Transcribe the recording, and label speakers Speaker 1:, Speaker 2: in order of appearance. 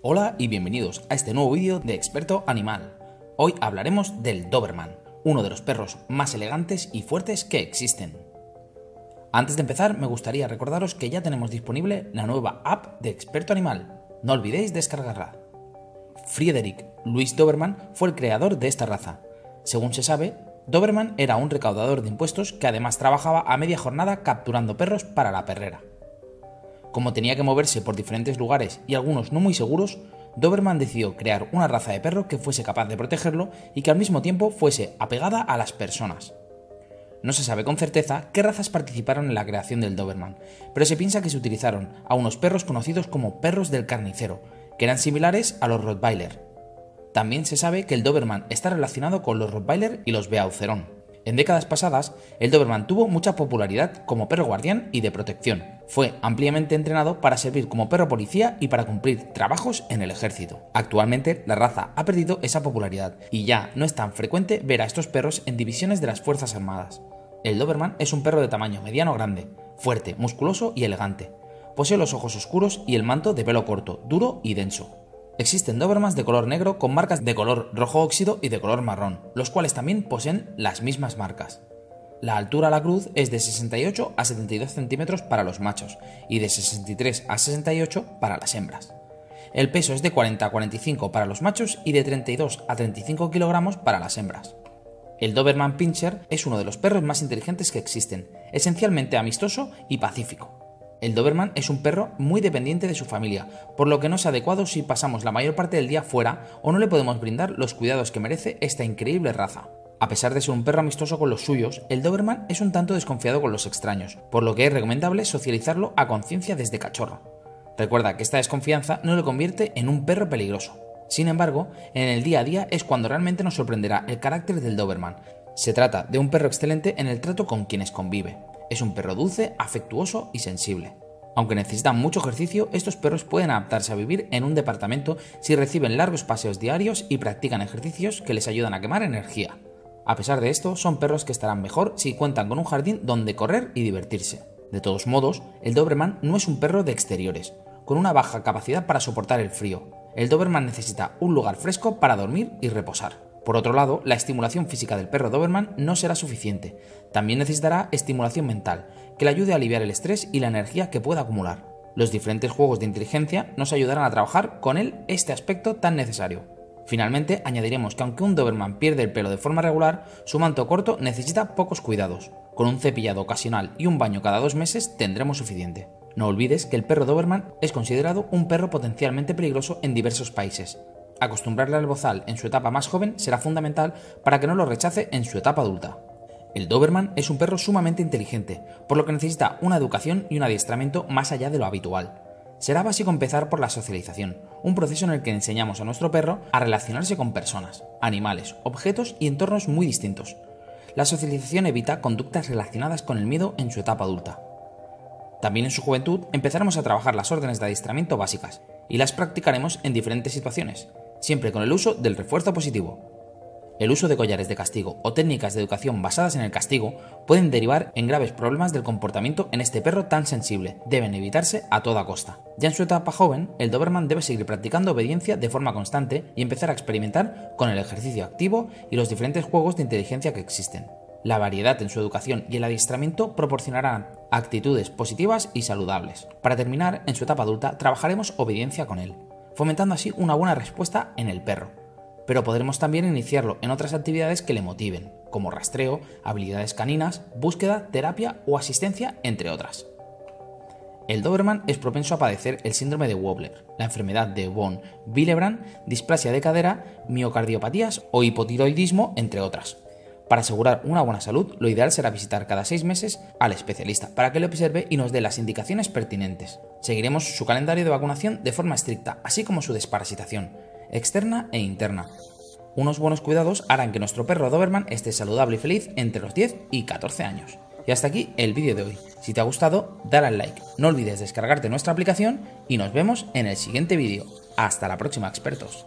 Speaker 1: Hola y bienvenidos a este nuevo vídeo de Experto Animal. Hoy hablaremos del Doberman, uno de los perros más elegantes y fuertes que existen. Antes de empezar, me gustaría recordaros que ya tenemos disponible la nueva app de Experto Animal. No olvidéis descargarla. Friedrich Louis Doberman fue el creador de esta raza. Según se sabe, Doberman era un recaudador de impuestos que además trabajaba a media jornada capturando perros para la perrera. Como tenía que moverse por diferentes lugares y algunos no muy seguros, Doberman decidió crear una raza de perro que fuese capaz de protegerlo y que al mismo tiempo fuese apegada a las personas. No se sabe con certeza qué razas participaron en la creación del Doberman, pero se piensa que se utilizaron a unos perros conocidos como perros del carnicero, que eran similares a los Rottweiler. También se sabe que el Doberman está relacionado con los Rottweiler y los Beauceron. En décadas pasadas, el Doberman tuvo mucha popularidad como perro guardián y de protección. Fue ampliamente entrenado para servir como perro policía y para cumplir trabajos en el ejército. Actualmente, la raza ha perdido esa popularidad y ya no es tan frecuente ver a estos perros en divisiones de las Fuerzas Armadas. El Doberman es un perro de tamaño mediano grande, fuerte, musculoso y elegante. Posee los ojos oscuros y el manto de pelo corto, duro y denso. Existen Dobermans de color negro con marcas de color rojo óxido y de color marrón, los cuales también poseen las mismas marcas. La altura a la cruz es de 68 a 72 centímetros para los machos y de 63 a 68 para las hembras. El peso es de 40 a 45 para los machos y de 32 a 35 kilogramos para las hembras. El Doberman Pinscher es uno de los perros más inteligentes que existen, esencialmente amistoso y pacífico. El Doberman es un perro muy dependiente de su familia, por lo que no es adecuado si pasamos la mayor parte del día fuera o no le podemos brindar los cuidados que merece esta increíble raza. A pesar de ser un perro amistoso con los suyos, el Doberman es un tanto desconfiado con los extraños, por lo que es recomendable socializarlo a conciencia desde cachorro. Recuerda que esta desconfianza no le convierte en un perro peligroso. Sin embargo, en el día a día es cuando realmente nos sorprenderá el carácter del Doberman. Se trata de un perro excelente en el trato con quienes convive. Es un perro dulce, afectuoso y sensible. Aunque necesitan mucho ejercicio, estos perros pueden adaptarse a vivir en un departamento si reciben largos paseos diarios y practican ejercicios que les ayudan a quemar energía. A pesar de esto, son perros que estarán mejor si cuentan con un jardín donde correr y divertirse. De todos modos, el Doberman no es un perro de exteriores, con una baja capacidad para soportar el frío. El Doberman necesita un lugar fresco para dormir y reposar. Por otro lado, la estimulación física del perro Doberman no será suficiente. También necesitará estimulación mental, que le ayude a aliviar el estrés y la energía que pueda acumular. Los diferentes juegos de inteligencia nos ayudarán a trabajar con él este aspecto tan necesario. Finalmente, añadiremos que aunque un Doberman pierde el pelo de forma regular, su manto corto necesita pocos cuidados. Con un cepillado ocasional y un baño cada dos meses tendremos suficiente. No olvides que el perro Doberman es considerado un perro potencialmente peligroso en diversos países, Acostumbrarle al bozal en su etapa más joven será fundamental para que no lo rechace en su etapa adulta. El Doberman es un perro sumamente inteligente, por lo que necesita una educación y un adiestramiento más allá de lo habitual. Será básico empezar por la socialización, un proceso en el que enseñamos a nuestro perro a relacionarse con personas, animales, objetos y entornos muy distintos. La socialización evita conductas relacionadas con el miedo en su etapa adulta. También en su juventud empezaremos a trabajar las órdenes de adiestramiento básicas y las practicaremos en diferentes situaciones, siempre con el uso del refuerzo positivo. El uso de collares de castigo o técnicas de educación basadas en el castigo pueden derivar en graves problemas del comportamiento en este perro tan sensible, deben evitarse a toda costa. Ya en su etapa joven, el Doberman debe seguir practicando obediencia de forma constante y empezar a experimentar con el ejercicio activo y los diferentes juegos de inteligencia que existen. La variedad en su educación y el adiestramiento proporcionarán actitudes positivas y saludables. Para terminar, en su etapa adulta trabajaremos obediencia con él fomentando así una buena respuesta en el perro. Pero podremos también iniciarlo en otras actividades que le motiven, como rastreo, habilidades caninas, búsqueda, terapia o asistencia, entre otras. El Doberman es propenso a padecer el síndrome de Wobbler, la enfermedad de von Willebrand, displasia de cadera, miocardiopatías o hipotiroidismo, entre otras. Para asegurar una buena salud, lo ideal será visitar cada seis meses al especialista para que le observe y nos dé las indicaciones pertinentes. Seguiremos su calendario de vacunación de forma estricta, así como su desparasitación, externa e interna. Unos buenos cuidados harán que nuestro perro Doberman esté saludable y feliz entre los 10 y 14 años. Y hasta aquí el vídeo de hoy. Si te ha gustado, dale al like, no olvides descargarte nuestra aplicación y nos vemos en el siguiente vídeo. Hasta la próxima, expertos.